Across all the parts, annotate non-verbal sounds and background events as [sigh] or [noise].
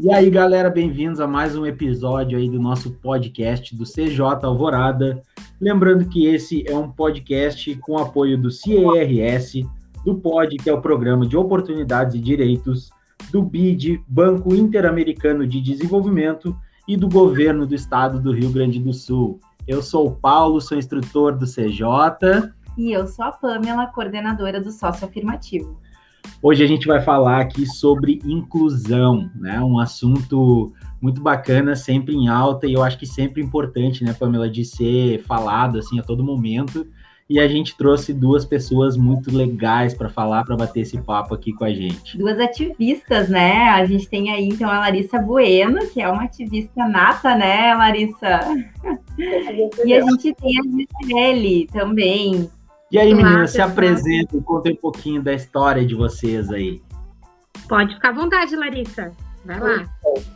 E aí, galera, bem-vindos a mais um episódio aí do nosso podcast do CJ Alvorada. Lembrando que esse é um podcast com apoio do CERS, do POD, que é o Programa de Oportunidades e Direitos, do BID, Banco Interamericano de Desenvolvimento, e do Governo do Estado do Rio Grande do Sul. Eu sou o Paulo, sou instrutor do CJ. E eu sou a Pamela, coordenadora do Sócio Afirmativo. Hoje a gente vai falar aqui sobre inclusão, né? Um assunto muito bacana, sempre em alta e eu acho que sempre importante, né, Pamela, de ser falado assim a todo momento. E a gente trouxe duas pessoas muito legais para falar, para bater esse papo aqui com a gente. Duas ativistas, né? A gente tem aí então a Larissa Bueno, que é uma ativista nata, né, Larissa? e a gente tem a Gisele também, e aí, meninas, se apresentem, contem um pouquinho da história de vocês aí. Pode ficar à vontade, Larissa. Vai lá.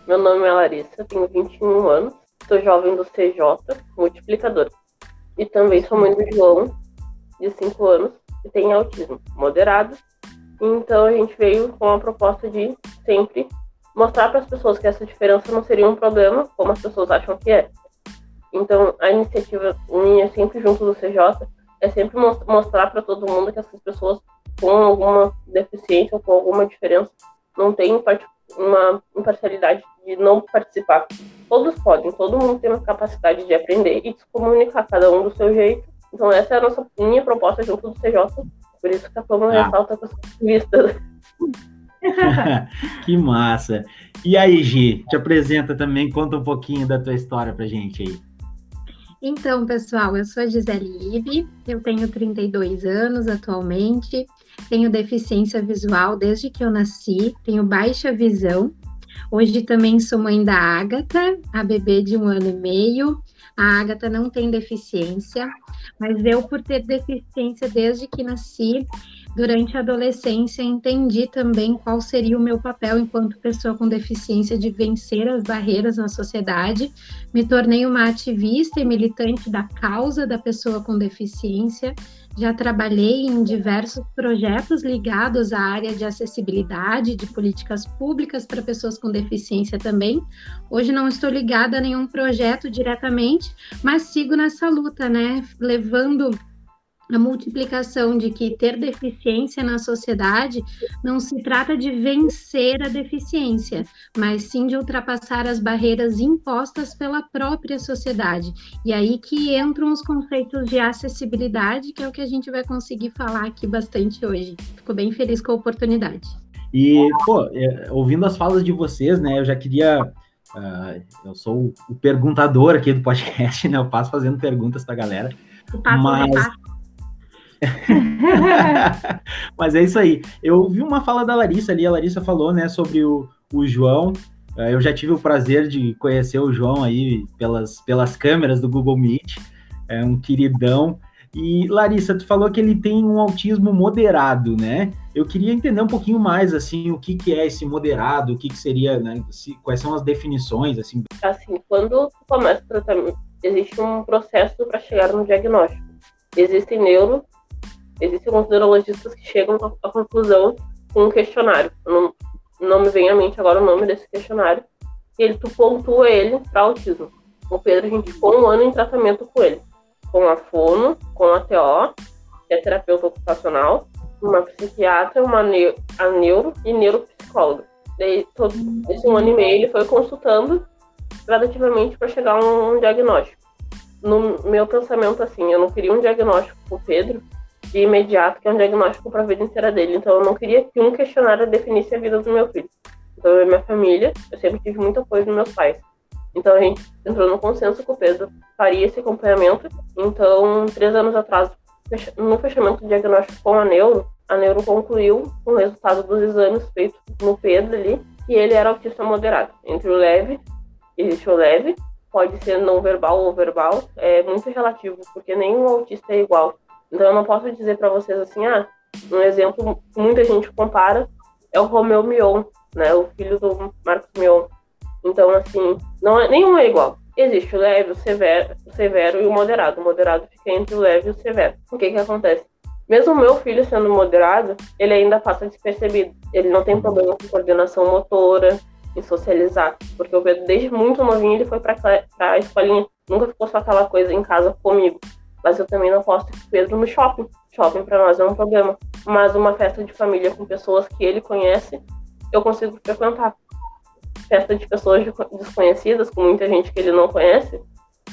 Meu nome é Larissa, tenho 21 anos, sou jovem do CJ, multiplicador. E também sou mãe do João, de 5 anos, que tem autismo moderado. Então a gente veio com a proposta de sempre mostrar para as pessoas que essa diferença não seria um problema, como as pessoas acham que é. Então a iniciativa minha, sempre junto do CJ, é sempre mostrar para todo mundo que essas pessoas com alguma deficiência ou com alguma diferença não têm uma imparcialidade de não participar. Todos podem, todo mundo tem uma capacidade de aprender e de se comunicar, cada um do seu jeito. Então essa é a nossa minha proposta junto do CJ, por isso que a Pama ah. ressalta com as vistas. [laughs] [laughs] que massa! E aí, Gi, te apresenta também, conta um pouquinho da tua história pra gente aí. Então, pessoal, eu sou a Gisele Ive, eu tenho 32 anos atualmente, tenho deficiência visual desde que eu nasci, tenho baixa visão. Hoje também sou mãe da Ágata, a bebê de um ano e meio. A Ágata não tem deficiência, mas eu, por ter deficiência desde que nasci, Durante a adolescência, entendi também qual seria o meu papel enquanto pessoa com deficiência de vencer as barreiras na sociedade. Me tornei uma ativista e militante da causa da pessoa com deficiência. Já trabalhei em diversos projetos ligados à área de acessibilidade, de políticas públicas para pessoas com deficiência também. Hoje não estou ligada a nenhum projeto diretamente, mas sigo nessa luta, né? Levando a multiplicação de que ter deficiência na sociedade não se trata de vencer a deficiência, mas sim de ultrapassar as barreiras impostas pela própria sociedade. E aí que entram os conceitos de acessibilidade, que é o que a gente vai conseguir falar aqui bastante hoje. Fico bem feliz com a oportunidade. E, pô, é, ouvindo as falas de vocês, né, eu já queria Uh, eu sou o perguntador aqui do podcast, [laughs] né? Eu passo fazendo perguntas para a galera. Mas, [laughs] Mas é isso aí. Eu vi uma fala da Larissa ali, a Larissa falou, né, sobre o, o João. É, eu já tive o prazer de conhecer o João aí pelas, pelas câmeras do Google Meet. É um queridão. E Larissa, tu falou que ele tem um autismo moderado, né? Eu queria entender um pouquinho mais, assim, o que, que é esse moderado, o que, que seria, né? Se, quais são as definições, assim. Assim, quando tu começa o tratamento, existe um processo para chegar no diagnóstico. Existem neuro existem alguns neurologistas que chegam à conclusão com um questionário. Não, não me vem à mente agora o nome desse questionário. E ele, tu pontua ele para autismo. O Pedro, a gente ficou um ano em tratamento com ele. Com a fono, com a TO, que é terapeuta ocupacional, uma psiquiatra, uma neo, a neuro e neuropsicóloga. Daí, todo esse um ano e meio, ele foi consultando gradativamente para chegar a um, um diagnóstico. No meu pensamento, assim, eu não queria um diagnóstico com o Pedro, de imediato, que é um diagnóstico para a vida inteira dele. Então eu não queria que um questionário definisse a vida do meu filho. Então eu e minha família, eu sempre tive muito apoio dos meus pais. Então a gente entrou no consenso que o Pedro faria esse acompanhamento. Então, três anos atrás, no fechamento do diagnóstico com a neuro, a neuro concluiu com o resultado dos exames feitos no Pedro ali, que ele era autista moderado. Entre o leve, existe o leve, pode ser não verbal ou verbal, é muito relativo, porque nenhum autista é igual. Então eu não posso dizer para vocês assim, ah, um exemplo que muita gente compara é o Romeu Mion, né, o filho do Marcos Mion. Então assim, não é, nenhum é igual. Existe o leve, o severo, o severo e o moderado. O moderado fica entre o leve e o severo. O que que acontece? Mesmo meu filho sendo moderado, ele ainda passa despercebido. Ele não tem problema com coordenação motora, em socializar. Porque o Pedro, desde muito novinho, ele foi para a escolinha. Nunca ficou só aquela coisa em casa comigo. Mas eu também não posso ter o Pedro no shopping. Shopping para nós é um problema. Mas uma festa de família com pessoas que ele conhece, eu consigo frequentar. Festa de pessoas desconhecidas, com muita gente que ele não conhece,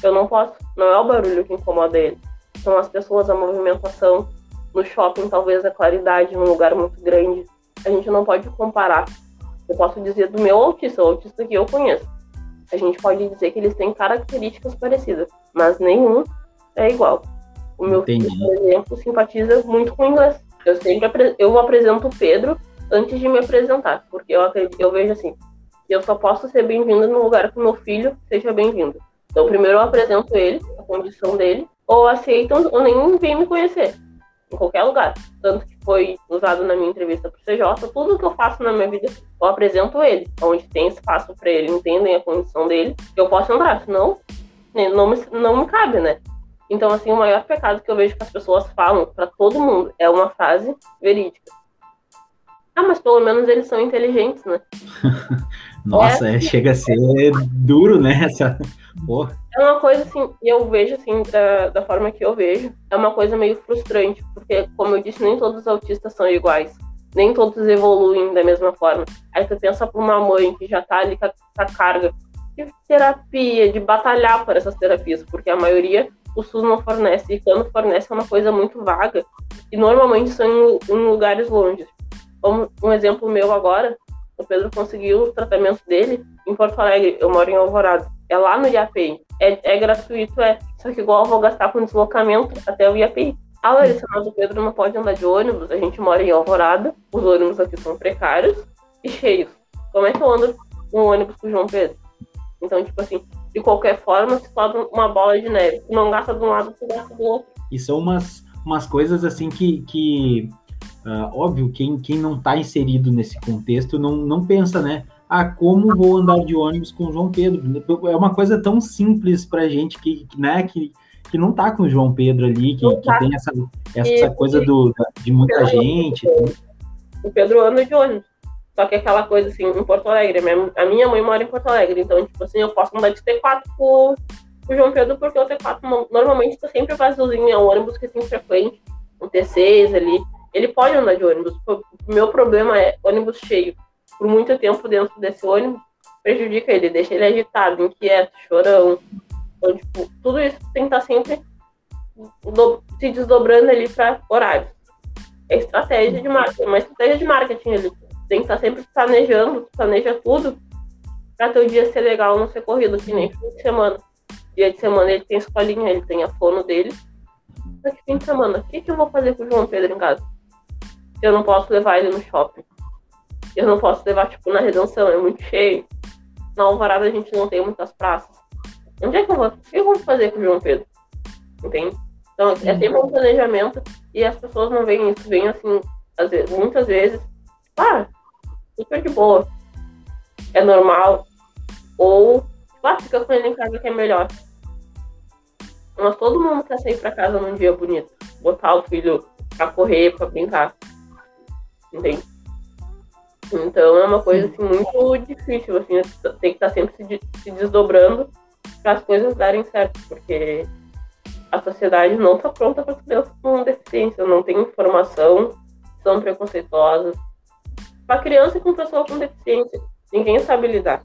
eu não posso. Não é o barulho que incomoda ele. São as pessoas, a movimentação. No shopping, talvez a claridade num lugar muito grande. A gente não pode comparar eu posso dizer do meu autista, o autista que eu conheço. A gente pode dizer que eles têm características parecidas, mas nenhum é igual. O meu Entendi. filho, por exemplo, simpatiza muito com o inglês. Eu sempre eu apresento o Pedro antes de me apresentar, porque eu, eu vejo assim, eu só posso ser bem-vindo no lugar que meu filho seja bem-vindo. Então, primeiro eu apresento ele, a condição dele, ou aceitam ou nem vem me conhecer em qualquer lugar. Tanto que foi usado na minha entrevista para o CJ, tudo que eu faço na minha vida, eu apresento ele, onde tem espaço para ele, entendem a condição dele, eu posso entrar, senão né, não me, não me cabe, né? Então, assim, o maior pecado que eu vejo que as pessoas falam para todo mundo é uma frase verídica. Ah, mas pelo menos eles são inteligentes, né? [laughs] Nossa, é, é, chega a ser duro, né? Essa... Porra. É uma coisa assim, e eu vejo assim, da, da forma que eu vejo, é uma coisa meio frustrante, porque, como eu disse, nem todos os autistas são iguais. Nem todos evoluem da mesma forma. Aí tu pensa pra uma mãe que já tá ali com a, com a carga de terapia, de batalhar por essas terapias, porque a maioria o SUS não fornece, e quando fornece é uma coisa muito vaga, e normalmente são em, lugares longe. Como um exemplo meu agora, o Pedro conseguiu o tratamento dele em Porto Alegre, eu moro em Alvorada. É lá no IAPI. É, é gratuito, é. Só que igual eu vou gastar com deslocamento até o IAPI. Ah, Larissa, mas o Pedro não pode andar de ônibus, a gente mora em Alvorada, os ônibus aqui são precários e cheios. Como é que eu ando um ônibus com o João Pedro? Então, tipo assim, de qualquer forma, se sobe uma bola de neve. Tu não gasta de um lado, tu gasta do outro. E são umas, umas coisas assim que, que uh, óbvio, quem, quem não está inserido nesse contexto não, não pensa, né? Ah, como vou andar de ônibus com o João Pedro? É uma coisa tão simples para gente que, né, que, que não tá com o João Pedro ali, que, que tem essa, essa e, coisa do, de muita gente. O Pedro anda de ônibus. Só que aquela coisa assim, em Porto Alegre, a minha mãe mora em Porto Alegre, então, tipo assim, eu posso andar de T4 com o João Pedro, porque o T4 normalmente tá sempre vaziozinho, é um ônibus que é sempre frequente, um T6 ali. Ele pode andar de ônibus. O meu problema é ônibus cheio por muito tempo dentro desse ônibus prejudica ele, deixa ele agitado, inquieto, chorão. Então, tipo, tudo isso tem que estar sempre se desdobrando ali para horários. É estratégia de marketing, uma estratégia de marketing ali. Tem que estar sempre planejando, planeja tudo para teu dia ser legal, não ser corrido, que nem fim de semana. Dia de semana ele tem escolinha, ele tem a fono dele. Que fim de semana, o que, que eu vou fazer com o João Pedro em casa? Eu não posso levar ele no shopping. Eu não posso levar, tipo, na Redenção, é muito cheio. Na Alvorada a gente não tem muitas praças. Onde é que eu vou? O que eu vou fazer com o João Pedro? Entende? Então, é sempre um planejamento e as pessoas não veem isso, veem assim, vezes, muitas vezes, ah, super de boa, é normal, ou, ah, fica com ele em casa que é melhor. Mas todo mundo quer sair pra casa num dia bonito, botar o filho pra correr, pra brincar, entende? Então é uma coisa assim, muito difícil, assim, tem que estar sempre se, se desdobrando para as coisas darem certo, porque a sociedade não está pronta para crianças com deficiência, não tem informação, são preconceituosas. Para criança e com pessoa com deficiência, ninguém sabe lidar.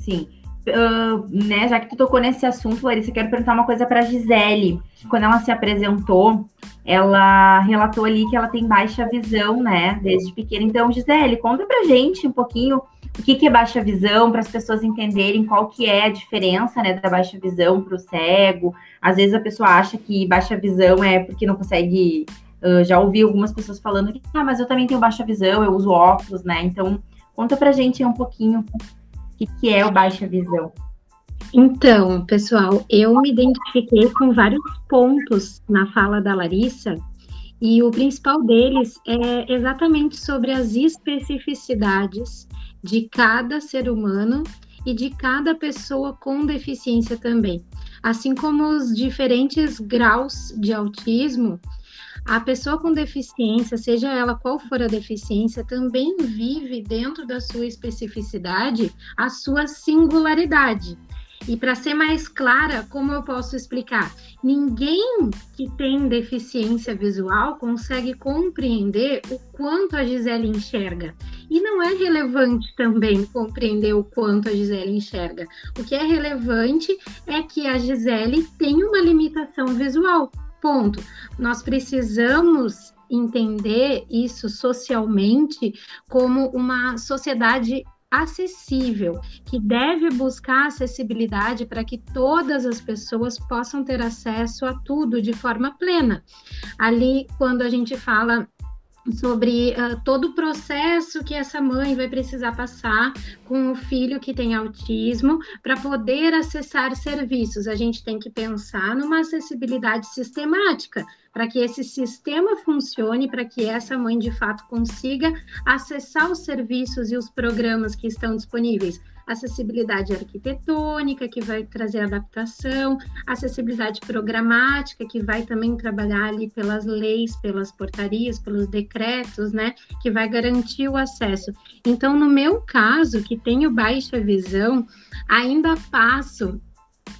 Sim. Uh, né, já que tu tocou nesse assunto, Larissa, quero perguntar uma coisa para Gisele. Quando ela se apresentou, ela relatou ali que ela tem baixa visão, né, desde pequena. Então, Gisele, conta pra gente um pouquinho o que, que é baixa visão, para as pessoas entenderem qual que é a diferença, né, da baixa visão para o cego. Às vezes a pessoa acha que baixa visão é porque não consegue. Uh, já ouvi algumas pessoas falando que, ah, mas eu também tenho baixa visão, eu uso óculos, né? Então, conta pra gente um pouquinho o que, que é o baixa visão. Então, pessoal, eu me identifiquei com vários pontos na fala da Larissa, e o principal deles é exatamente sobre as especificidades de cada ser humano e de cada pessoa com deficiência também. Assim como os diferentes graus de autismo, a pessoa com deficiência, seja ela qual for a deficiência, também vive dentro da sua especificidade a sua singularidade. E para ser mais clara, como eu posso explicar? Ninguém que tem deficiência visual consegue compreender o quanto a Gisele enxerga. E não é relevante também compreender o quanto a Gisele enxerga. O que é relevante é que a Gisele tem uma limitação visual. Ponto. Nós precisamos entender isso socialmente como uma sociedade acessível, que deve buscar acessibilidade para que todas as pessoas possam ter acesso a tudo de forma plena. Ali, quando a gente fala sobre uh, todo o processo que essa mãe vai precisar passar com o filho que tem autismo para poder acessar serviços. A gente tem que pensar numa acessibilidade sistemática para que esse sistema funcione, para que essa mãe de fato consiga acessar os serviços e os programas que estão disponíveis acessibilidade arquitetônica, que vai trazer adaptação, acessibilidade programática, que vai também trabalhar ali pelas leis, pelas portarias, pelos decretos, né, que vai garantir o acesso. Então, no meu caso, que tenho baixa visão, ainda passo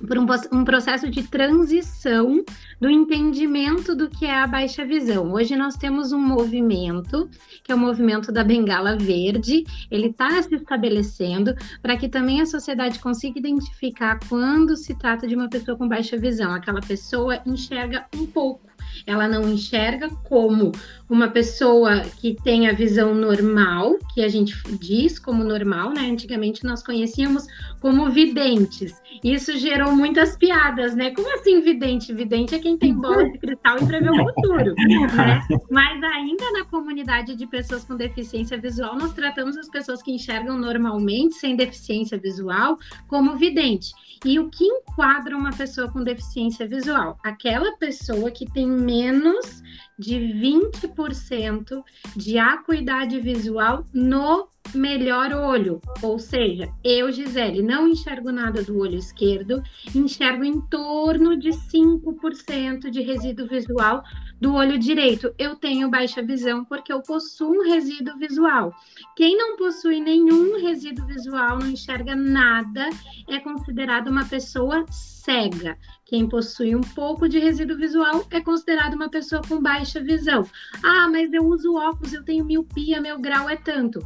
por um, um, processo de transição do entendimento do que é a baixa visão. Hoje nós temos um movimento, que é o movimento da bengala verde, ele está se estabelecendo para que também a sociedade consiga identificar quando se trata de uma pessoa com baixa visão. Aquela pessoa enxerga um pouco ela não enxerga como uma pessoa que tem a visão normal, que a gente diz como normal, né? Antigamente nós conhecíamos como videntes. Isso gerou muitas piadas, né? Como assim vidente? Vidente é quem tem bola de cristal e prevê o futuro, né? [laughs] Mas ainda na comunidade de pessoas com deficiência visual, nós tratamos as pessoas que enxergam normalmente, sem deficiência visual, como vidente. E o que enquadra uma pessoa com deficiência visual? Aquela pessoa que tem menos de 20% de acuidade visual no melhor olho. Ou seja, eu, Gisele, não enxergo nada do olho esquerdo, enxergo em torno de 5% de resíduo visual do olho direito. Eu tenho baixa visão porque eu possuo um resíduo visual. Quem não possui nenhum resíduo visual, não enxerga nada, é considerado uma pessoa cega. Quem possui um pouco de resíduo visual é considerado uma pessoa com baixa visão. Ah, mas eu uso óculos, eu tenho miopia, meu grau é tanto.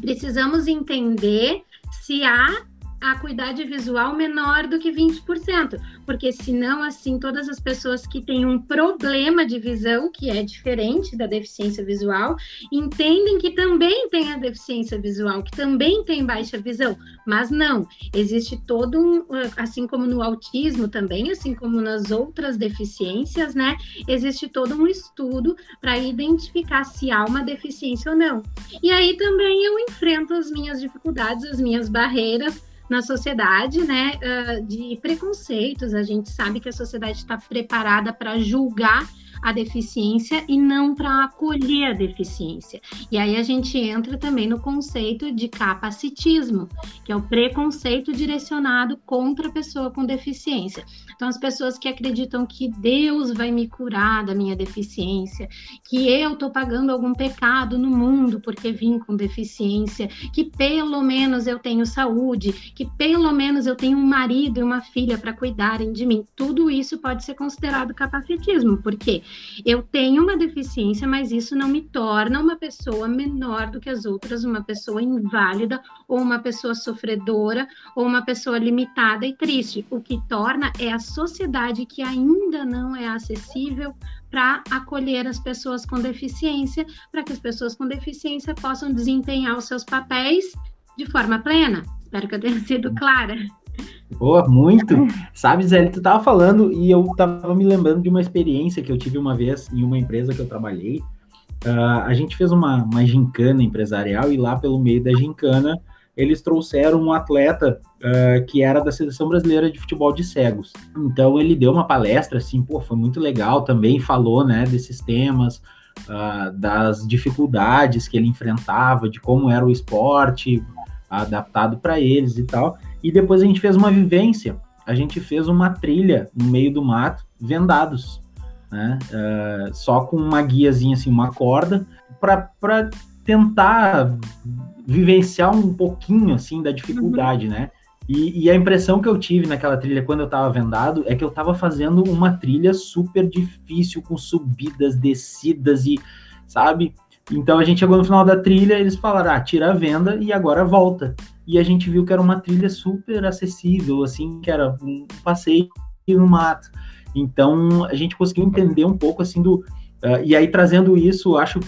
Precisamos entender se há a acuidade visual menor do que 20%, porque senão, assim, todas as pessoas que têm um problema de visão, que é diferente da deficiência visual, entendem que também tem a deficiência visual, que também tem baixa visão, mas não, existe todo um, assim como no autismo também, assim como nas outras deficiências, né, existe todo um estudo para identificar se há uma deficiência ou não. E aí também eu enfrento as minhas dificuldades, as minhas barreiras, na sociedade, né, de preconceitos. A gente sabe que a sociedade está preparada para julgar a deficiência e não para acolher a deficiência. E aí a gente entra também no conceito de capacitismo, que é o preconceito direcionado contra a pessoa com deficiência. Então, as pessoas que acreditam que Deus vai me curar da minha deficiência, que eu estou pagando algum pecado no mundo porque vim com deficiência, que pelo menos eu tenho saúde, que pelo menos eu tenho um marido e uma filha para cuidarem de mim. Tudo isso pode ser considerado capacitismo, porque eu tenho uma deficiência, mas isso não me torna uma pessoa menor do que as outras, uma pessoa inválida, ou uma pessoa sofredora, ou uma pessoa limitada e triste. O que torna é a sociedade que ainda não é acessível para acolher as pessoas com deficiência, para que as pessoas com deficiência possam desempenhar os seus papéis de forma plena. Espero que eu tenha sido clara. Boa, muito. [laughs] Sabe, Zé, tu tava falando e eu tava me lembrando de uma experiência que eu tive uma vez em uma empresa que eu trabalhei. Uh, a gente fez uma, uma gincana empresarial e lá pelo meio da gincana eles trouxeram um atleta uh, que era da seleção brasileira de futebol de cegos. Então ele deu uma palestra assim, pô, foi muito legal também, falou, né, desses temas, uh, das dificuldades que ele enfrentava, de como era o esporte adaptado para eles e tal. E depois a gente fez uma vivência. A gente fez uma trilha no meio do mato, vendados. né? Uh, só com uma guiazinha, assim, uma corda, para tentar vivenciar um pouquinho, assim, da dificuldade, uhum. né? E, e, a impressão que eu tive naquela trilha quando eu tava vendado é que eu tava fazendo uma trilha super difícil, com subidas, descidas e, sabe? Então a gente chegou no final da trilha, eles falaram, ah, tira a venda e agora volta. E a gente viu que era uma trilha super acessível, assim, que era um passeio no mato. Então a gente conseguiu entender um pouco assim do. Uh, e aí trazendo isso, acho,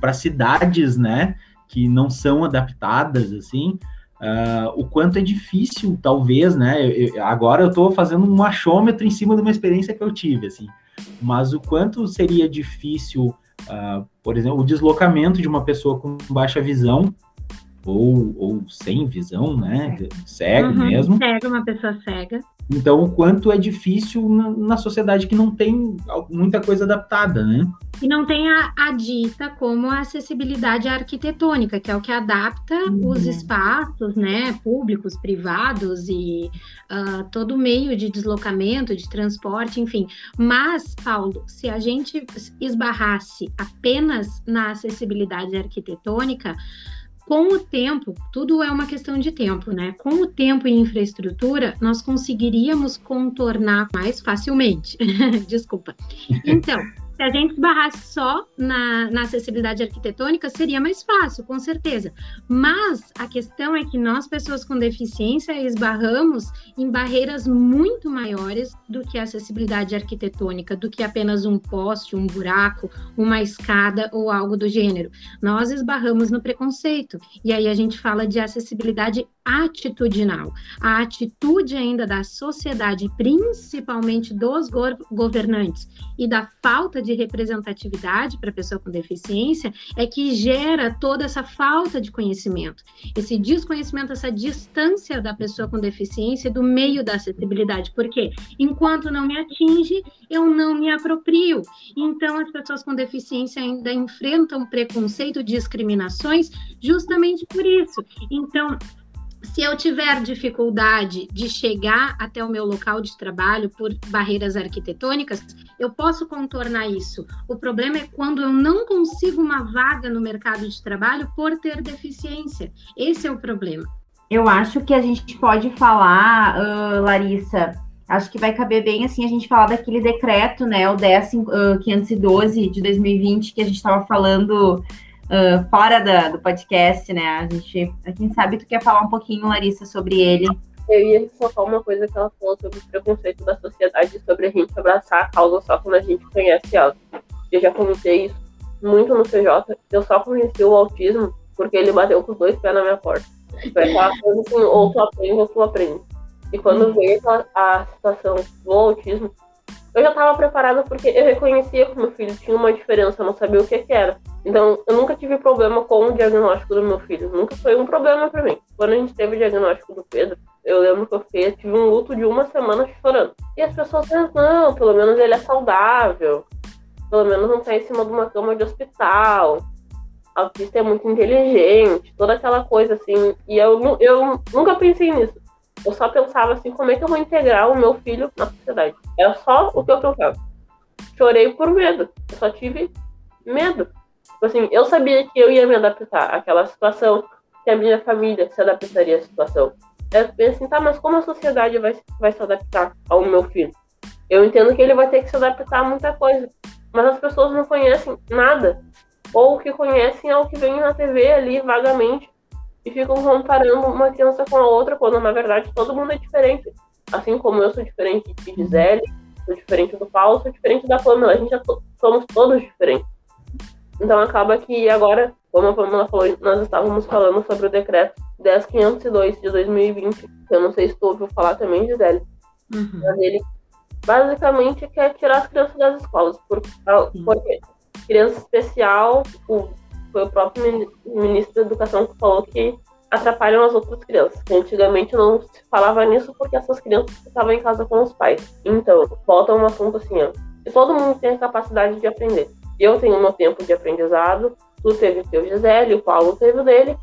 para cidades, né, que não são adaptadas, assim, uh, o quanto é difícil, talvez, né? Eu, agora eu estou fazendo um achômetro em cima de uma experiência que eu tive, assim, mas o quanto seria difícil, uh, por exemplo, o deslocamento de uma pessoa com baixa visão ou, ou sem visão, né? Cego uhum, mesmo. Cega, uma pessoa cega. Então, o quanto é difícil na, na, sociedade que não tem muita coisa adaptada, né? E não tem a, a dita como a acessibilidade arquitetônica, que é o que adapta uhum. os espaços, né, públicos, privados e uh, todo meio de deslocamento, de transporte, enfim. Mas, Paulo, se a gente esbarrasse apenas na acessibilidade arquitetônica, com o tempo, tudo é uma questão de tempo, né? Com o tempo e infraestrutura, nós conseguiríamos contornar mais facilmente. [laughs] Desculpa. Então, a gente esbarrasse só na, na, acessibilidade arquitetônica, seria mais fácil, com certeza. Mas a questão é que nós, pessoas com deficiência, esbarramos em barreiras muito maiores do que a acessibilidade arquitetônica, do que apenas um poste, um buraco, uma escada ou algo do gênero. Nós esbarramos no preconceito. E aí a gente fala de acessibilidade atitudinal. A atitude ainda da sociedade, principalmente dos governantes, e da falta de representatividade para a pessoa com deficiência é que gera toda essa falta de conhecimento, esse desconhecimento, essa distância da pessoa com deficiência do meio da acessibilidade, porque enquanto não me atinge, eu não me aproprio. Então, as pessoas com deficiência ainda enfrentam preconceito, discriminações, justamente por isso. Então, se eu tiver dificuldade de chegar até o meu local de trabalho por barreiras arquitetônicas, eu posso contornar isso. O problema é quando eu não consigo uma vaga no mercado de trabalho por ter deficiência. Esse é o problema. Eu acho que a gente pode falar, uh, Larissa, acho que vai caber bem assim a gente falar daquele decreto, né, o 10 uh, 512 de 2020 que a gente estava falando uh, fora da, do podcast, né? A gente, gente sabe tu quer falar um pouquinho, Larissa, sobre ele. Eu ia ressaltar uma coisa que ela falou sobre o preconceito da sociedade, sobre a gente abraçar a causa só quando a gente conhece ela. Eu já comentei isso muito no CJ. Eu só conheci o autismo porque ele bateu com os dois pés na minha porta. Foi aquela coisa assim, ou tu aprende ou tu aprende. E quando veio a, a situação do autismo, eu já estava preparada porque eu reconhecia que meu filho tinha uma diferença, eu não sabia o que, que era. Então, eu nunca tive problema com o diagnóstico do meu filho. Nunca foi um problema para mim. Quando a gente teve o diagnóstico do Pedro, eu lembro que eu fiz, tive um luto de uma semana chorando. E as pessoas pensam, não, pelo menos ele é saudável. Pelo menos não está em cima de uma cama de hospital. A autista é muito inteligente, toda aquela coisa assim. E eu, eu nunca pensei nisso. Eu só pensava assim, como é que eu vou integrar o meu filho na sociedade? Era só o que eu pensava. Chorei por medo. Eu só tive medo. Tipo assim, eu sabia que eu ia me adaptar àquela situação, que a minha família se adaptaria à situação. Eu pensei assim, tá, mas como a sociedade vai, vai se adaptar ao meu filho? Eu entendo que ele vai ter que se adaptar a muita coisa, mas as pessoas não conhecem nada. Ou o que conhecem é o que vem na TV ali vagamente e ficam comparando uma criança com a outra, quando na verdade todo mundo é diferente. Assim como eu sou diferente de Gisele, sou diferente do Paulo, sou diferente da Pamela, a gente já somos todos diferentes. Então acaba que agora, como a Pamela falou, nós estávamos falando sobre o decreto 10502 de 2020, que eu não sei se tu ouviu falar também, Gisele, uhum. mas ele basicamente quer tirar as crianças das escolas, porque, porque criança especial, o, foi o próprio ministro da Educação que falou que atrapalham as outras crianças. Antigamente não se falava nisso porque essas crianças estavam em casa com os pais. Então, volta um assunto assim, ó. Todo mundo tem a capacidade de aprender. Eu tenho meu tempo de aprendizado, tu teve o teu Gisele, o Paulo teve o dele,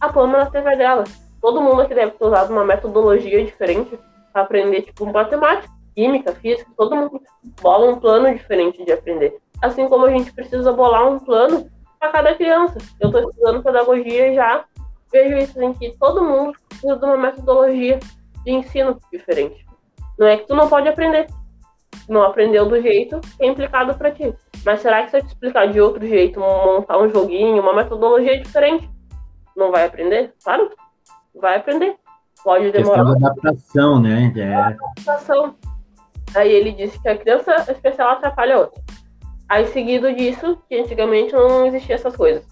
a Pamela teve a dela. Todo mundo aqui deve ter usado uma metodologia diferente para aprender, tipo, matemática. química, física, todo mundo bola um plano diferente de aprender. Assim como a gente precisa bolar um plano para cada criança. Eu estou estudando pedagogia e já vejo isso em que todo mundo precisa de uma metodologia de ensino diferente. Não é que tu não pode aprender. Não aprendeu do jeito que é implicado para ti. Mas será que se eu te explicar de outro jeito, montar um joguinho, uma metodologia diferente, não vai aprender? Claro, vai aprender. Pode demorar. Questão da adaptação, né? É. Adaptação. Aí ele disse que a criança especial atrapalha a outra. Aí, seguido disso, que antigamente não existia essas coisas.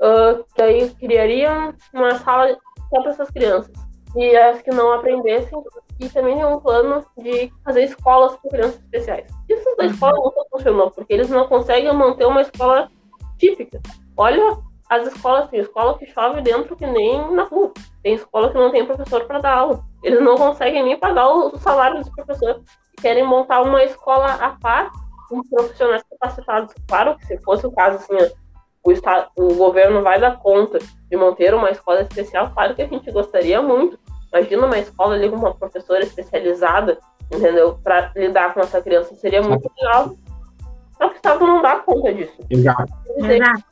Uh, que aí criariam uma sala só para essas crianças. E as que não aprendessem, e também tem um plano de fazer escolas para crianças especiais. Isso da escola nunca funcionou, porque eles não conseguem manter uma escola típica. Olha as escolas, tem escola que chove dentro que nem na rua. Tem escola que não tem professor para dar aula. Eles não conseguem nem pagar o salário dos professores. Querem montar uma escola à par com profissionais capacitados. Claro que se fosse o caso, assim, o, estado, o governo vai dar conta de manter uma escola especial, claro que a gente gostaria muito. Imagina uma escola ali com uma professora especializada, entendeu? Para lidar com essa criança seria muito legal. Só que o Estado não dá conta disso. Exato. Exato.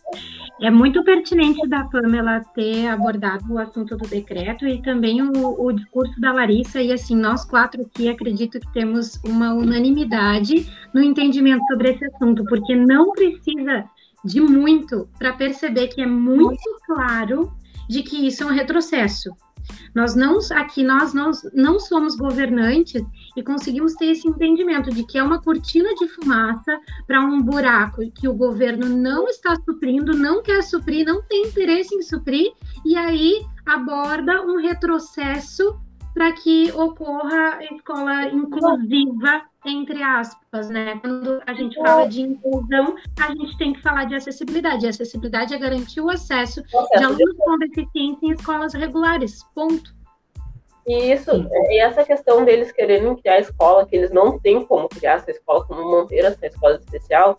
É muito pertinente da Pamela ter abordado o assunto do decreto e também o, o, discurso da Larissa, e assim, nós quatro aqui acredito que temos uma unanimidade no entendimento sobre esse assunto, porque não precisa de muito para perceber que é muito claro de que isso é um retrocesso. Nós não, aqui nós não, não somos governantes e conseguimos ter esse entendimento de que é uma cortina de fumaça para um buraco que o governo não está suprindo, não quer suprir, não tem interesse em suprir, e aí aborda um retrocesso para que ocorra escola inclusiva, entre aspas, né? Quando a gente fala de inclusão, a gente tem que falar de acessibilidade. E acessibilidade é garantir o acesso de alunos com deficiência em escolas regulares. Ponto. E isso, e essa questão deles quererem criar escola, que eles não têm como criar essa escola, como manter essa escola especial,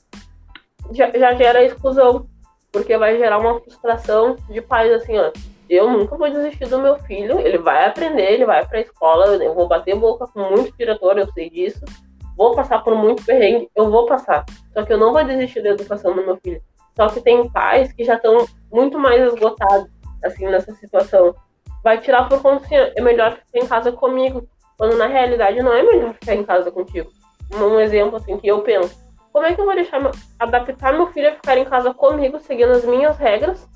já, já gera exclusão, porque vai gerar uma frustração de pais assim, ó, eu nunca vou desistir do meu filho, ele vai aprender, ele vai para a escola, eu vou bater boca com muito diretor, eu sei disso, vou passar por muito perrengue, eu vou passar. Só que eu não vou desistir da educação do meu filho. Só que tem pais que já estão muito mais esgotados, assim, nessa situação. Vai tirar por conta assim, é melhor ficar em casa comigo, quando na realidade não é melhor ficar em casa contigo. Um exemplo, assim, que eu penso. Como é que eu vou deixar, adaptar meu filho a ficar em casa comigo, seguindo as minhas regras,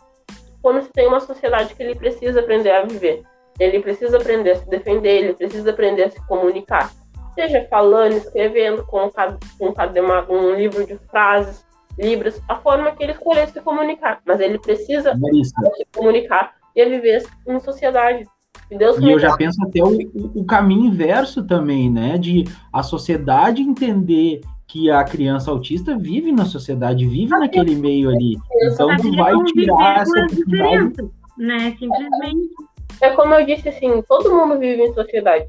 quando se tem uma sociedade que ele precisa aprender a viver. Ele precisa aprender a se defender, ele precisa aprender a se comunicar. Seja falando, escrevendo, com, com um livro de frases, livros, a forma que ele escolher se comunicar. Mas ele precisa se comunicar e viver em sociedade. E, Deus e eu já penso até o, o caminho inverso também, né? De a sociedade entender que a criança autista vive na sociedade, vive naquele meio ali. Então tu vai tirar essa oportunidade. Né? Simplesmente. É como eu disse, assim, todo mundo vive em sociedade.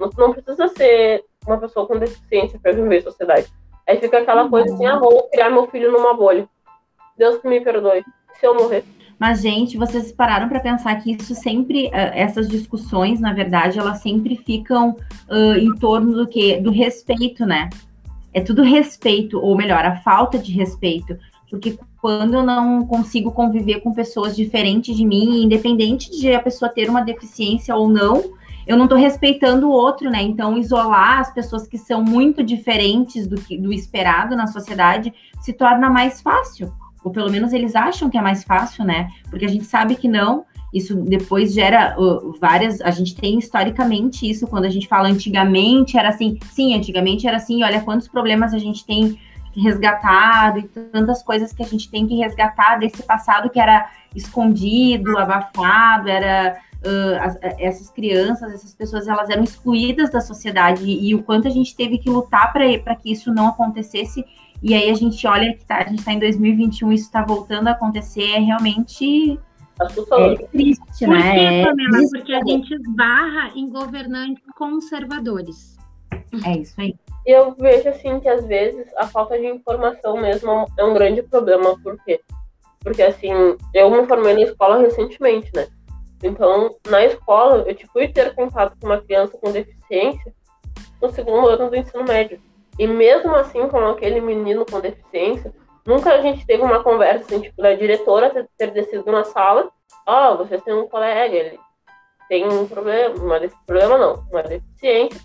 Não, não precisa ser uma pessoa com deficiência para viver em sociedade. Aí fica aquela uhum. coisa assim, ah, vou criar meu filho numa bolha. Deus que me perdoe. Se eu morrer. Mas, gente, vocês pararam para pensar que isso sempre, essas discussões, na verdade, elas sempre ficam uh, em torno do que? Do respeito, né? É tudo respeito, ou melhor, a falta de respeito. Porque quando eu não consigo conviver com pessoas diferentes de mim, independente de a pessoa ter uma deficiência ou não, eu não estou respeitando o outro, né? Então, isolar as pessoas que são muito diferentes do, que, do esperado na sociedade se torna mais fácil. Ou pelo menos eles acham que é mais fácil, né? Porque a gente sabe que não. Isso depois gera uh, várias. A gente tem historicamente isso, quando a gente fala antigamente, era assim. Sim, antigamente era assim. Olha quantos problemas a gente tem resgatado e tantas coisas que a gente tem que resgatar desse passado que era escondido, abafado, era. Uh, as, essas crianças, essas pessoas, elas eram excluídas da sociedade e, e o quanto a gente teve que lutar para que isso não acontecesse. E aí a gente olha que tá, a gente está em 2021, isso está voltando a acontecer, é realmente. É triste, né? Por quê, Pamela? É Porque a gente esbarra em governantes conservadores. É isso aí. E eu vejo assim que às vezes a falta de informação mesmo é um grande problema. Por quê? Porque assim, eu me formei na escola recentemente, né? Então, na escola, eu tipo, fui ter contato com uma criança com deficiência no segundo ano do ensino médio. E mesmo assim, com aquele menino com deficiência, nunca a gente teve uma conversa assim, tipo, da diretora ter, ter descido na sala, ó, oh, têm um colega, ele tem um problema, uma problema não, uma deficiência,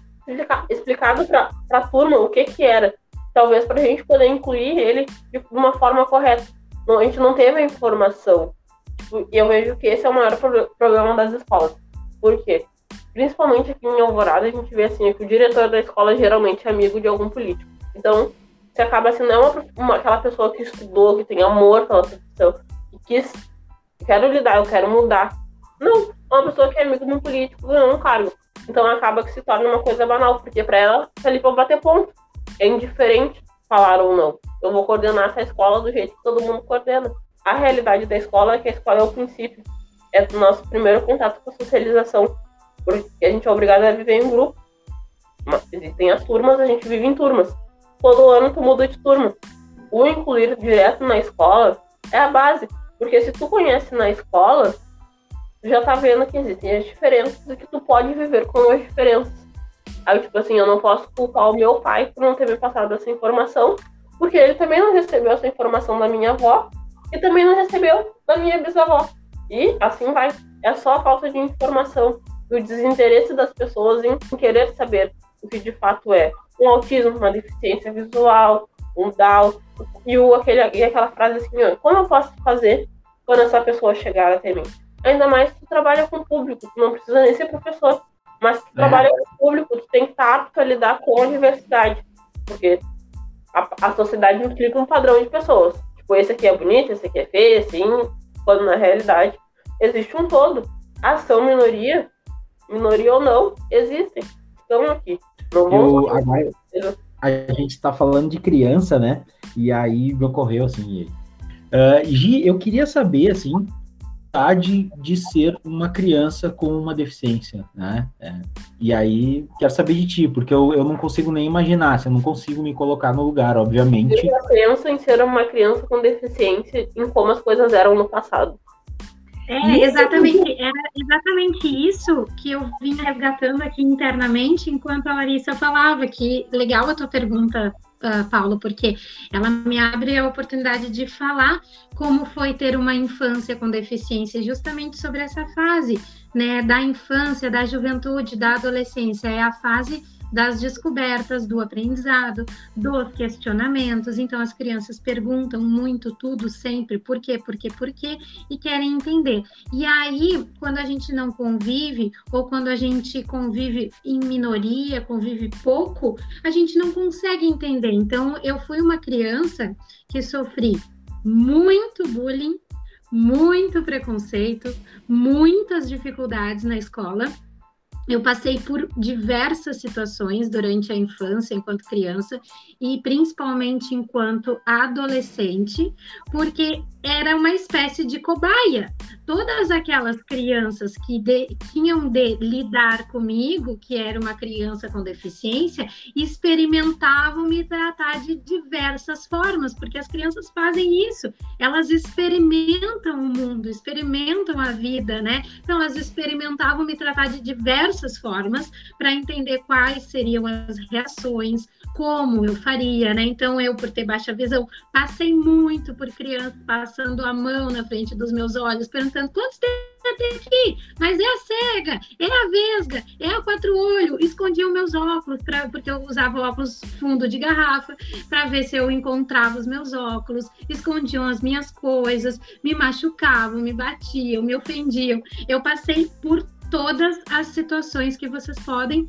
explicado para a turma o que que era, talvez para a gente poder incluir ele de uma forma correta. Não, a gente não teve a informação. Tipo, e eu vejo que esse é o maior problema das escolas. Por quê? Principalmente aqui em Alvorada, a gente vê assim que o diretor da escola geralmente é amigo de algum político. Então, você acaba não é uma, uma, aquela pessoa que estudou, que tem amor pela profissão, que quis, quero lidar, eu quero mudar. Não, é uma pessoa que é amigo de um político, ganhou um cargo. Então acaba que se torna uma coisa banal, porque para ela tá ali para bater ponto. É indiferente falar ou não. Eu vou coordenar essa escola do jeito que todo mundo coordena. A realidade da escola é que a escola é o princípio. É o nosso primeiro contato com a socialização. Porque a gente é obrigado a viver em grupo. Mas existem as turmas, a gente vive em turmas. Todo ano tu muda de turma. O incluir direto na escola é a base. Porque se tu conhece na escola, tu já tá vendo que existem as diferenças e que tu pode viver com as diferenças. Aí, tipo assim, eu não posso culpar o meu pai por não ter me passado essa informação, porque ele também não recebeu essa informação da minha avó e também não recebeu da minha bisavó. E assim vai. É só a falta de informação e o desinteresse das pessoas em querer saber o que de fato é um autismo, uma deficiência visual, um Down, e, o, aquele, e aquela frase assim, como eu posso fazer quando essa pessoa chegar até mim? Ainda mais se tu trabalha com público, tu não precisa nem ser professor, mas tu é. trabalha com público, tu tem que estar apto a lidar com a diversidade, porque a, a sociedade implica um padrão de pessoas. Tipo, esse aqui é bonito, esse aqui é feio, assim, quando na realidade existe um todo. Ação minoria, minoria ou não, existem, estão aqui. Eu, agora, a gente está falando de criança, né? E aí me ocorreu assim. Uh, Gi, eu queria saber, assim, vontade de ser uma criança com uma deficiência, né? É. E aí, quero saber de ti, porque eu, eu não consigo nem imaginar, assim, eu não consigo me colocar no lugar, obviamente. Eu penso em ser uma criança com deficiência em como as coisas eram no passado. É, exatamente, era exatamente isso que eu vinha resgatando aqui internamente enquanto a Larissa falava, que legal a tua pergunta, uh, Paulo, porque ela me abre a oportunidade de falar como foi ter uma infância com deficiência, justamente sobre essa fase, né, da infância, da juventude, da adolescência, é a fase das descobertas, do aprendizado, dos questionamentos. Então, as crianças perguntam muito tudo sempre, por quê, por quê, por quê, e querem entender. E aí, quando a gente não convive, ou quando a gente convive em minoria, convive pouco, a gente não consegue entender. Então, eu fui uma criança que sofri muito bullying, muito preconceito, muitas dificuldades na escola eu passei por diversas situações durante a infância, enquanto criança, e principalmente enquanto adolescente, porque era uma espécie de cobaia. Todas aquelas crianças que de, tinham de lidar comigo, que era uma criança com deficiência, experimentavam me tratar de diversas formas, porque as crianças fazem isso. Elas experimentam o mundo, experimentam a vida, né? Então, elas experimentavam me tratar de diversas formas para entender quais seriam as reações, como eu faria, né? Então, eu, por ter baixa visão, passei muito por criança passando a mão na frente dos meus olhos, perguntando quantos tem aqui? Mas é a cega, é a vesga, é a quatro olho. Escondiam meus óculos, pra, porque eu usava óculos fundo de garrafa, para ver se eu encontrava os meus óculos, escondiam as minhas coisas, me machucavam, me batiam, me ofendiam. Eu passei por todas as situações que vocês podem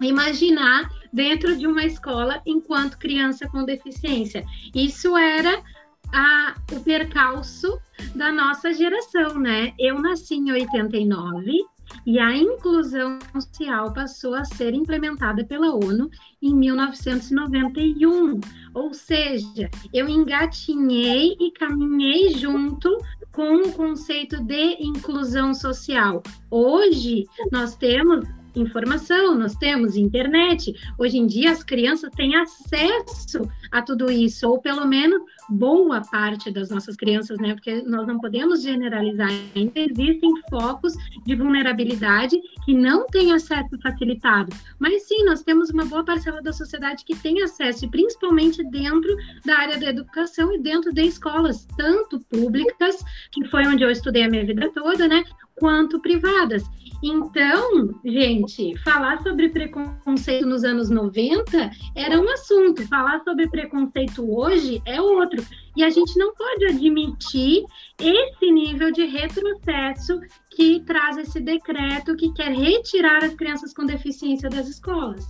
imaginar dentro de uma escola enquanto criança com deficiência. Isso era a, o percalço da nossa geração, né? Eu nasci em 89 e a inclusão social passou a ser implementada pela ONU em 1991. Ou seja, eu engatinhei e caminhei junto com o conceito de inclusão social. Hoje, nós temos informação, nós temos internet. Hoje em dia as crianças têm acesso a tudo isso, ou pelo menos boa parte das nossas crianças, né? Porque nós não podemos generalizar. Ainda existem focos de vulnerabilidade que não têm acesso facilitado. Mas sim, nós temos uma boa parcela da sociedade que tem acesso, e principalmente dentro da área da educação e dentro de escolas, tanto públicas, que foi onde eu estudei a minha vida toda, né? Quanto privadas. Então, gente, falar sobre preconceito nos anos 90 era um assunto, falar sobre preconceito hoje é outro. E a gente não pode admitir esse nível de retrocesso que traz esse decreto que quer retirar as crianças com deficiência das escolas.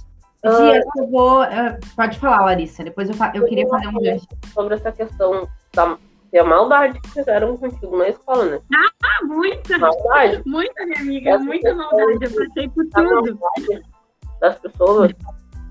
Gia, eu vou. Uh, pode falar, Larissa. Depois eu, eu queria fazer um. Sobre essa questão da e a maldade que fizeram contigo na escola, né? Ah, muita! Maldade. Muita, minha amiga, Essa muita maldade. Eu passei por tudo. Das pessoas,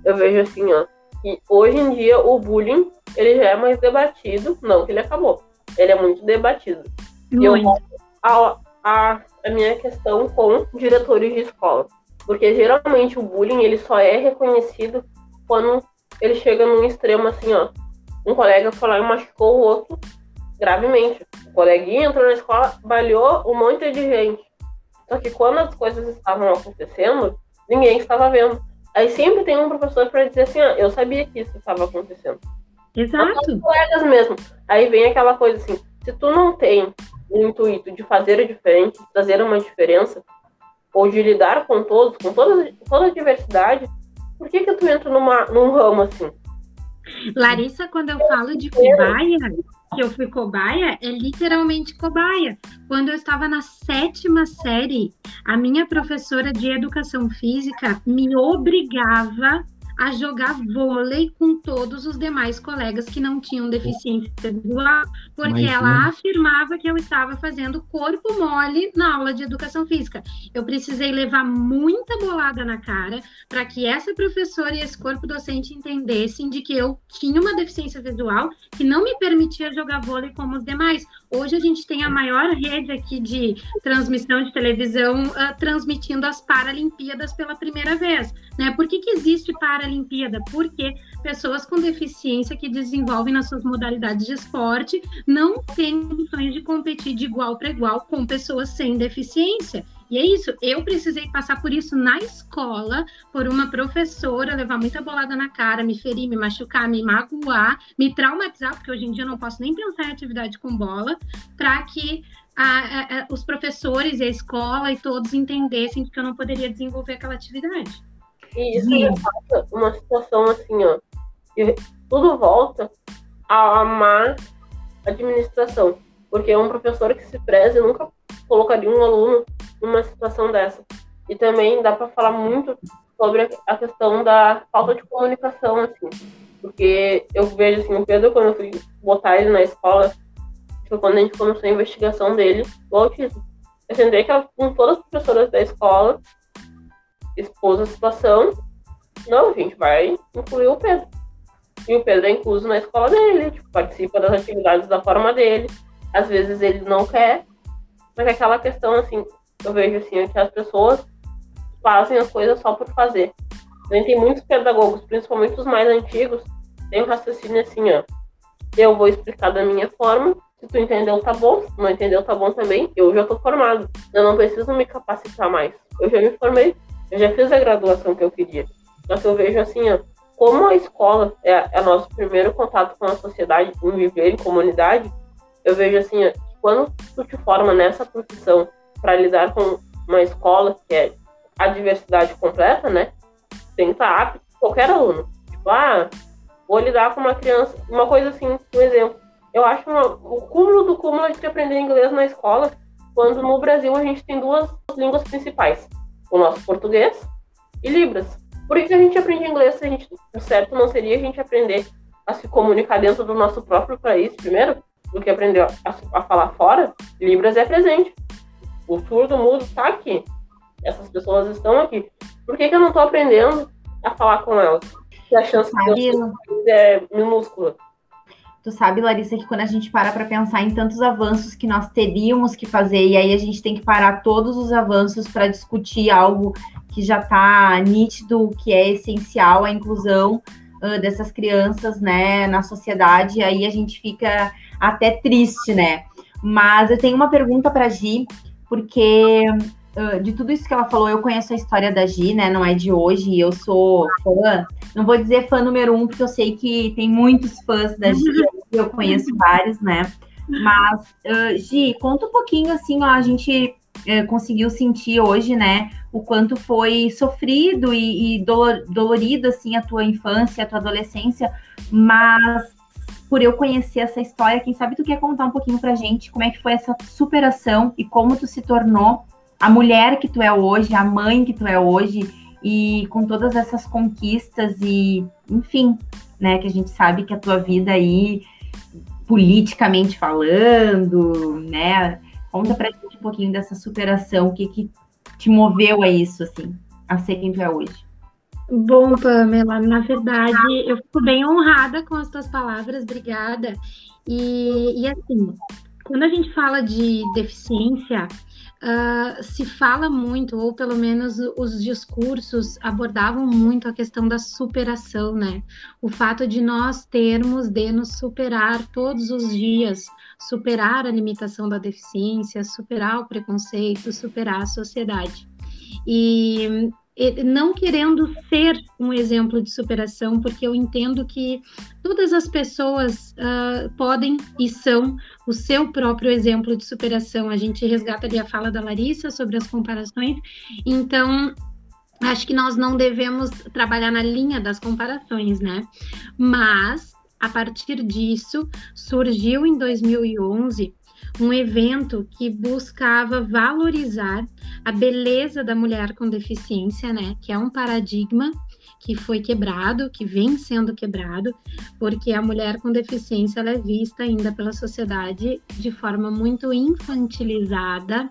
eu vejo assim, ó, que hoje em dia o bullying, ele já é mais debatido. Não que ele acabou. Ele é muito debatido. Muito. E eu a, a, a minha questão com diretores de escola. Porque geralmente o bullying, ele só é reconhecido quando ele chega num extremo assim, ó. Um colega foi lá e machucou o outro gravemente. O coleguinha entrou na escola, balhou um monte de gente. Só que quando as coisas estavam acontecendo, ninguém estava vendo. Aí sempre tem um professor para dizer assim, ah, eu sabia que isso estava acontecendo. Exato. Os colegas mesmo. Aí vem aquela coisa assim, se tu não tem o intuito de fazer diferente, de trazer uma diferença, ou de lidar com todos, com toda, toda a diversidade, por que que tu entra numa, num ramo assim? Larissa, quando eu falo de cobaia, que eu fui cobaia, é literalmente cobaia. Quando eu estava na sétima série, a minha professora de educação física me obrigava a jogar vôlei com todos os demais colegas que não tinham deficiência visual, porque Mas, ela afirmava que eu estava fazendo corpo mole na aula de educação física. Eu precisei levar muita bolada na cara para que essa professora e esse corpo docente entendessem de que eu tinha uma deficiência visual que não me permitia jogar vôlei como os demais. Hoje a gente tem a maior rede aqui de transmissão de televisão uh, transmitindo as Paralimpíadas pela primeira vez. Né? Por que, que existe Paralimpíada? Porque pessoas com deficiência que desenvolvem nas suas modalidades de esporte não têm condições de competir de igual para igual com pessoas sem deficiência. E é isso, eu precisei passar por isso na escola, por uma professora, levar muita bolada na cara, me ferir, me machucar, me magoar, me traumatizar, porque hoje em dia eu não posso nem pensar em atividade com bola, para que a, a, a, os professores e a escola e todos entendessem que eu não poderia desenvolver aquela atividade. E isso é uma situação assim, ó, que tudo volta à má administração. Porque um professor que se preze nunca colocaria um aluno numa situação dessa. E também dá para falar muito sobre a questão da falta de comunicação, assim. Porque eu vejo, assim, o Pedro, quando eu fui botar ele na escola, foi quando a gente começou a investigação dele do autismo. Eu tentei que com todas as professoras da escola expôs a situação. Não, a gente vai incluir o Pedro. E o Pedro é incluso na escola dele, tipo, participa das atividades da forma dele. Às vezes ele não quer, mas é aquela questão, assim, eu vejo assim, que as pessoas fazem as coisas só por fazer. tem muitos pedagogos, principalmente os mais antigos, tem um raciocínio assim, ó. Eu vou explicar da minha forma, se tu entendeu, tá bom. Se não entendeu, tá bom também. Eu já tô formado. Eu não preciso me capacitar mais. Eu já me formei. Eu já fiz a graduação que eu queria. Mas eu vejo assim, ó, como a escola é, é nosso primeiro contato com a sociedade, em viver em comunidade, eu vejo assim, ó, quando tu te forma nessa profissão para lidar com uma escola que é a diversidade completa, né? Tem que estar apto qualquer aluno. Tipo, ah, vou lidar com uma criança, uma coisa assim, um exemplo. Eu acho uma, o cúmulo do cúmulo de aprender inglês na escola, quando no Brasil a gente tem duas línguas principais, o nosso português e Libras. Por que a gente aprende inglês se a gente, o certo não seria a gente aprender a se comunicar dentro do nosso próprio país primeiro, do que aprender a, a falar fora? Libras é presente. O surdo mudo está aqui. Essas pessoas estão aqui. Por que, que eu não estou aprendendo a falar com elas? Se a chance de é minúscula. Tu sabe, Larissa, que quando a gente para para pensar em tantos avanços que nós teríamos que fazer, e aí a gente tem que parar todos os avanços para discutir algo que já está nítido, que é essencial, a inclusão, uh, dessas crianças, né, na sociedade, aí a gente fica até triste, né? Mas eu tenho uma pergunta para Gi, porque uh, de tudo isso que ela falou, eu conheço a história da Gi, né? Não é de hoje, eu sou fã. Não vou dizer fã número um, porque eu sei que tem muitos fãs da Gi, [laughs] eu conheço vários, né? Mas, uh, Gi, conta um pouquinho assim, ó, a gente uh, conseguiu sentir hoje, né? O quanto foi sofrido e, e dolor, dolorido, assim, a tua infância, a tua adolescência, mas por eu conhecer essa história, quem sabe tu quer contar um pouquinho pra gente como é que foi essa superação e como tu se tornou a mulher que tu é hoje, a mãe que tu é hoje e com todas essas conquistas e, enfim, né, que a gente sabe que a tua vida aí politicamente falando, né? Conta pra gente um pouquinho dessa superação, o que que te moveu a isso, assim, a ser quem tu é hoje. Bom, Pamela, na verdade, eu fico bem honrada com as tuas palavras, obrigada. E, e assim, quando a gente fala de deficiência, uh, se fala muito, ou pelo menos os discursos abordavam muito a questão da superação, né? O fato de nós termos de nos superar todos os dias, superar a limitação da deficiência, superar o preconceito, superar a sociedade. E não querendo ser um exemplo de superação, porque eu entendo que todas as pessoas uh, podem e são o seu próprio exemplo de superação. A gente resgata ali a fala da Larissa sobre as comparações, então acho que nós não devemos trabalhar na linha das comparações, né? Mas a partir disso surgiu em 2011 um evento que buscava valorizar a beleza da mulher com deficiência, né? Que é um paradigma que foi quebrado, que vem sendo quebrado, porque a mulher com deficiência ela é vista ainda pela sociedade de forma muito infantilizada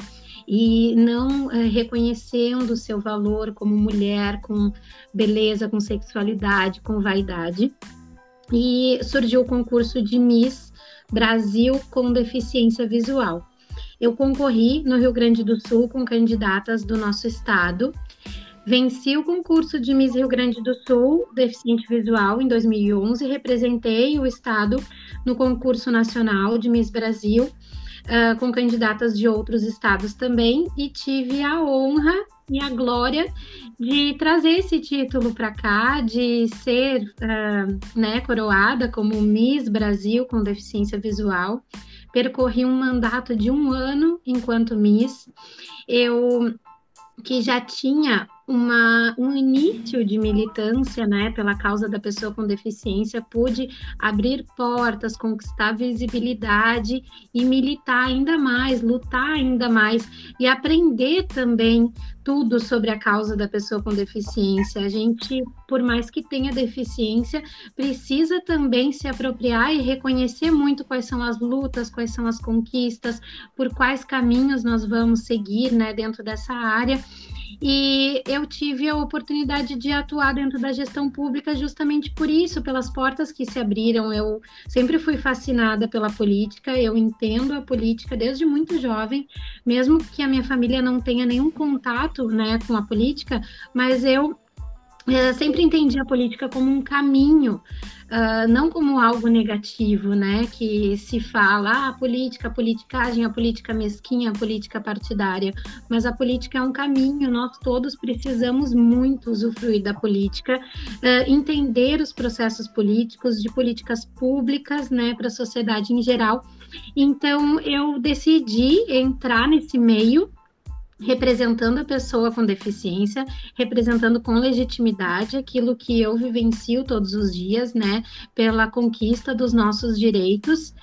e não é, reconhecendo o seu valor como mulher, com beleza, com sexualidade, com vaidade. E surgiu o concurso de Miss Brasil com deficiência visual. Eu concorri no Rio Grande do Sul com candidatas do nosso estado. Venci o concurso de Miss Rio Grande do Sul, deficiente visual, em 2011. Representei o estado no concurso nacional de Miss Brasil, uh, com candidatas de outros estados também. E tive a honra e a glória de trazer esse título para cá, de ser uh, né, coroada como Miss Brasil com deficiência visual. Percorri um mandato de um ano enquanto Miss. Eu que já tinha uma, um início de militância né, pela causa da pessoa com deficiência, pude abrir portas, conquistar visibilidade e militar ainda mais, lutar ainda mais e aprender também tudo sobre a causa da pessoa com deficiência. A gente, por mais que tenha deficiência, precisa também se apropriar e reconhecer muito quais são as lutas, quais são as conquistas, por quais caminhos nós vamos seguir né, dentro dessa área e eu tive a oportunidade de atuar dentro da gestão pública justamente por isso, pelas portas que se abriram. Eu sempre fui fascinada pela política, eu entendo a política desde muito jovem, mesmo que a minha família não tenha nenhum contato né, com a política, mas eu sempre entendi a política como um caminho, uh, não como algo negativo, né? Que se fala, ah, a política, a politicagem, a política mesquinha, a política partidária. Mas a política é um caminho, nós todos precisamos muito usufruir da política, uh, entender os processos políticos, de políticas públicas, né, para a sociedade em geral. Então, eu decidi entrar nesse meio representando a pessoa com deficiência, representando com legitimidade aquilo que eu vivencio todos os dias, né, pela conquista dos nossos direitos.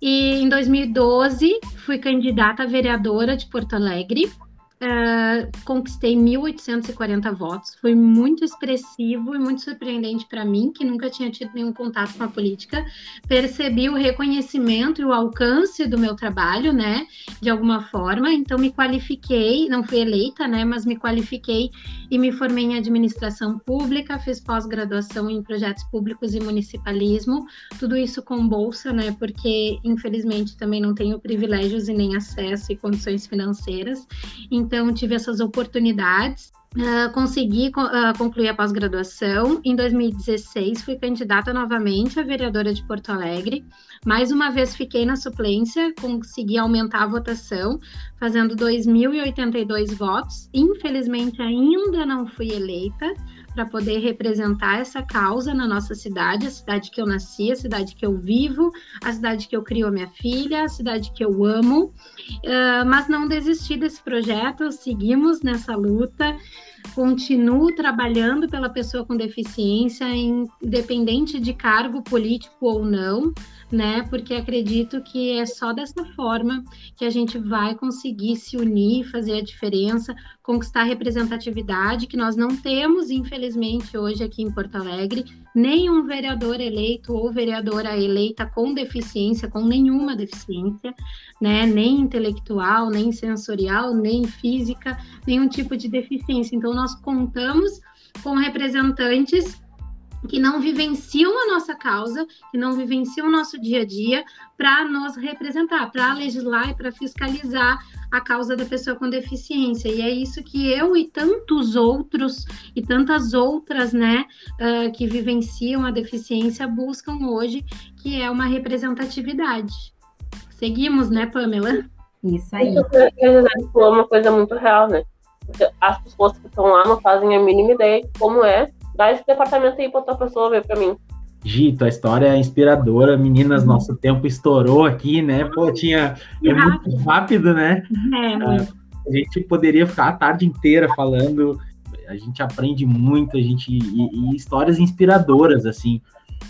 E em 2012 fui candidata a vereadora de Porto Alegre Uh, conquistei 1.840 votos. Foi muito expressivo e muito surpreendente para mim, que nunca tinha tido nenhum contato com a política. Percebi o reconhecimento e o alcance do meu trabalho, né, de alguma forma. Então, me qualifiquei, não fui eleita, né, mas me qualifiquei e me formei em administração pública. Fiz pós-graduação em projetos públicos e municipalismo. Tudo isso com bolsa, né, porque infelizmente também não tenho privilégios e nem acesso e condições financeiras. Então, tive essas oportunidades Uh, consegui uh, concluir a pós-graduação. Em 2016, fui candidata novamente a vereadora de Porto Alegre. Mais uma vez fiquei na suplência, consegui aumentar a votação, fazendo 2.082 votos. Infelizmente, ainda não fui eleita para poder representar essa causa na nossa cidade, a cidade que eu nasci, a cidade que eu vivo, a cidade que eu crio a minha filha, a cidade que eu amo. Uh, mas não desisti desse projeto, seguimos nessa luta continuo trabalhando pela pessoa com deficiência, independente de cargo político ou não, né? Porque acredito que é só dessa forma que a gente vai conseguir se unir, fazer a diferença, conquistar representatividade que nós não temos, infelizmente, hoje aqui em Porto Alegre, nenhum vereador eleito ou vereadora eleita com deficiência, com nenhuma deficiência, né? Nem intelectual, nem sensorial, nem física, nenhum tipo de deficiência. Então, nós contamos com representantes que não vivenciam a nossa causa, que não vivenciam o nosso dia a dia, para nos representar, para legislar e para fiscalizar a causa da pessoa com deficiência. E é isso que eu e tantos outros e tantas outras, né, uh, que vivenciam a deficiência buscam hoje, que é uma representatividade. Seguimos, né, Pamela? Isso aí. Isso é uma coisa muito real, né? As pessoas que estão lá não fazem a mínima ideia de como é Dá esse departamento aí pra outra pessoa ver pra mim. Gito, a história é inspiradora. Meninas, uhum. nosso tempo estourou aqui, né? Pô, tinha. É muito rápido, né? É, ah, a gente poderia ficar a tarde inteira falando. A gente aprende muito, a gente. E, e histórias inspiradoras, assim.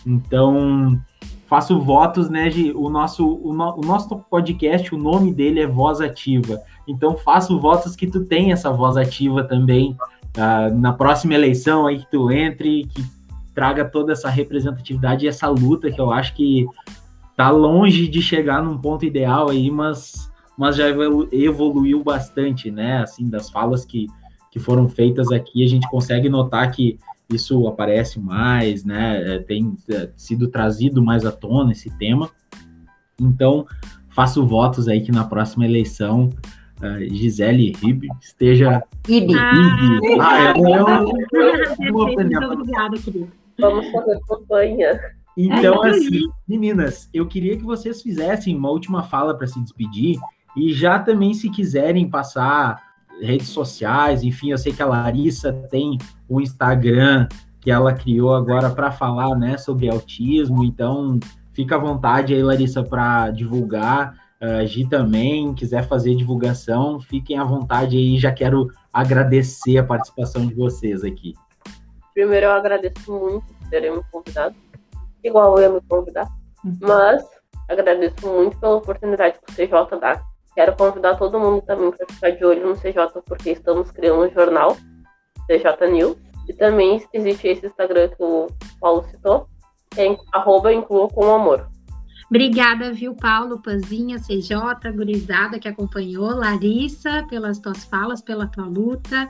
Então, faço votos, né? De, o, nosso, o, no, o nosso podcast, o nome dele é Voz Ativa. Então, faço votos que tu tenha essa voz ativa também uh, na próxima eleição aí que tu entre, que traga toda essa representatividade e essa luta que eu acho que tá longe de chegar num ponto ideal aí, mas, mas já evoluiu bastante, né? Assim, das falas que, que foram feitas aqui, a gente consegue notar que isso aparece mais, né? É, tem é, sido trazido mais à tona esse tema. Então, faço votos aí que na próxima eleição uh, Gisele Rib esteja. Ibi. Ah, ah eu, eu, eu, Obrigada, querido. Vamos fazer campanha. Então, assim, meninas, eu queria que vocês fizessem uma última fala para se despedir e já também, se quiserem passar redes sociais, enfim, eu sei que a Larissa tem o Instagram que ela criou agora para falar, né, sobre autismo, então fica à vontade aí, Larissa, para divulgar Uh, Gi também, quiser fazer divulgação, fiquem à vontade aí. Já quero agradecer a participação de vocês aqui. Primeiro, eu agradeço muito por terem me convidado, igual eu me convidar, uhum. mas agradeço muito pela oportunidade que o CJ dá. Quero convidar todo mundo também para ficar de olho no CJ, porque estamos criando um jornal, CJ News, e também existe esse Instagram que o Paulo citou, é arroba inclua com amor. Obrigada, viu, Paulo, Panzinha, CJ, gurizada que acompanhou, Larissa, pelas tuas falas, pela tua luta.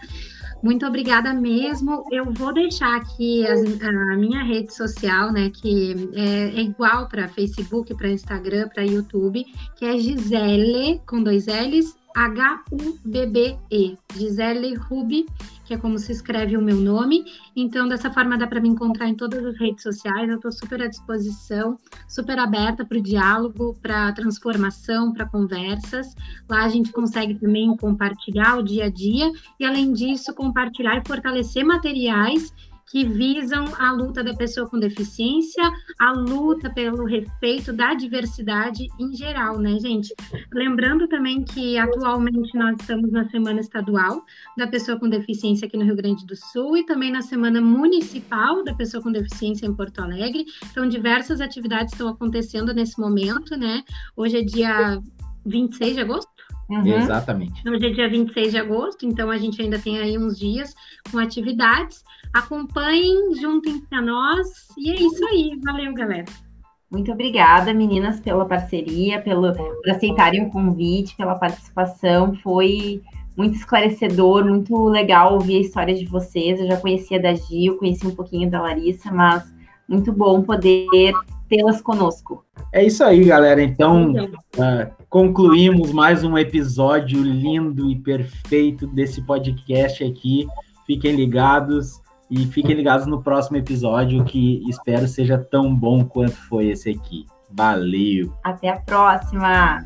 Muito obrigada mesmo. Eu vou deixar aqui as, a minha rede social, né, que é, é igual para Facebook, para Instagram, para YouTube, que é Gisele, com dois L's, H-U-B-B-E, Gisele Rubi, que é como se escreve o meu nome. Então, dessa forma, dá para me encontrar em todas as redes sociais. Eu estou super à disposição, super aberta para o diálogo, para transformação, para conversas. Lá a gente consegue também compartilhar o dia a dia e, além disso, compartilhar e fortalecer materiais que visam a luta da pessoa com deficiência, a luta pelo respeito da diversidade em geral, né, gente? Lembrando também que atualmente nós estamos na Semana Estadual da Pessoa com Deficiência aqui no Rio Grande do Sul e também na Semana Municipal da Pessoa com Deficiência em Porto Alegre. Então, diversas atividades estão acontecendo nesse momento, né? Hoje é dia 26 de agosto? Uhum. Exatamente. Hoje é dia 26 de agosto, então a gente ainda tem aí uns dias com atividades. Acompanhem, juntem-se a nós e é isso aí. Valeu, galera. Muito obrigada, meninas, pela parceria, pelo, por aceitarem o convite, pela participação. Foi muito esclarecedor, muito legal ouvir a história de vocês. Eu já conhecia da Gil, conheci um pouquinho da Larissa, mas muito bom poder tê-las conosco. É isso aí, galera. Então, uh, concluímos mais um episódio lindo e perfeito desse podcast aqui. fiquem ligados e fiquem ligados no próximo episódio que espero seja tão bom quanto foi esse aqui. Valeu! Até a próxima!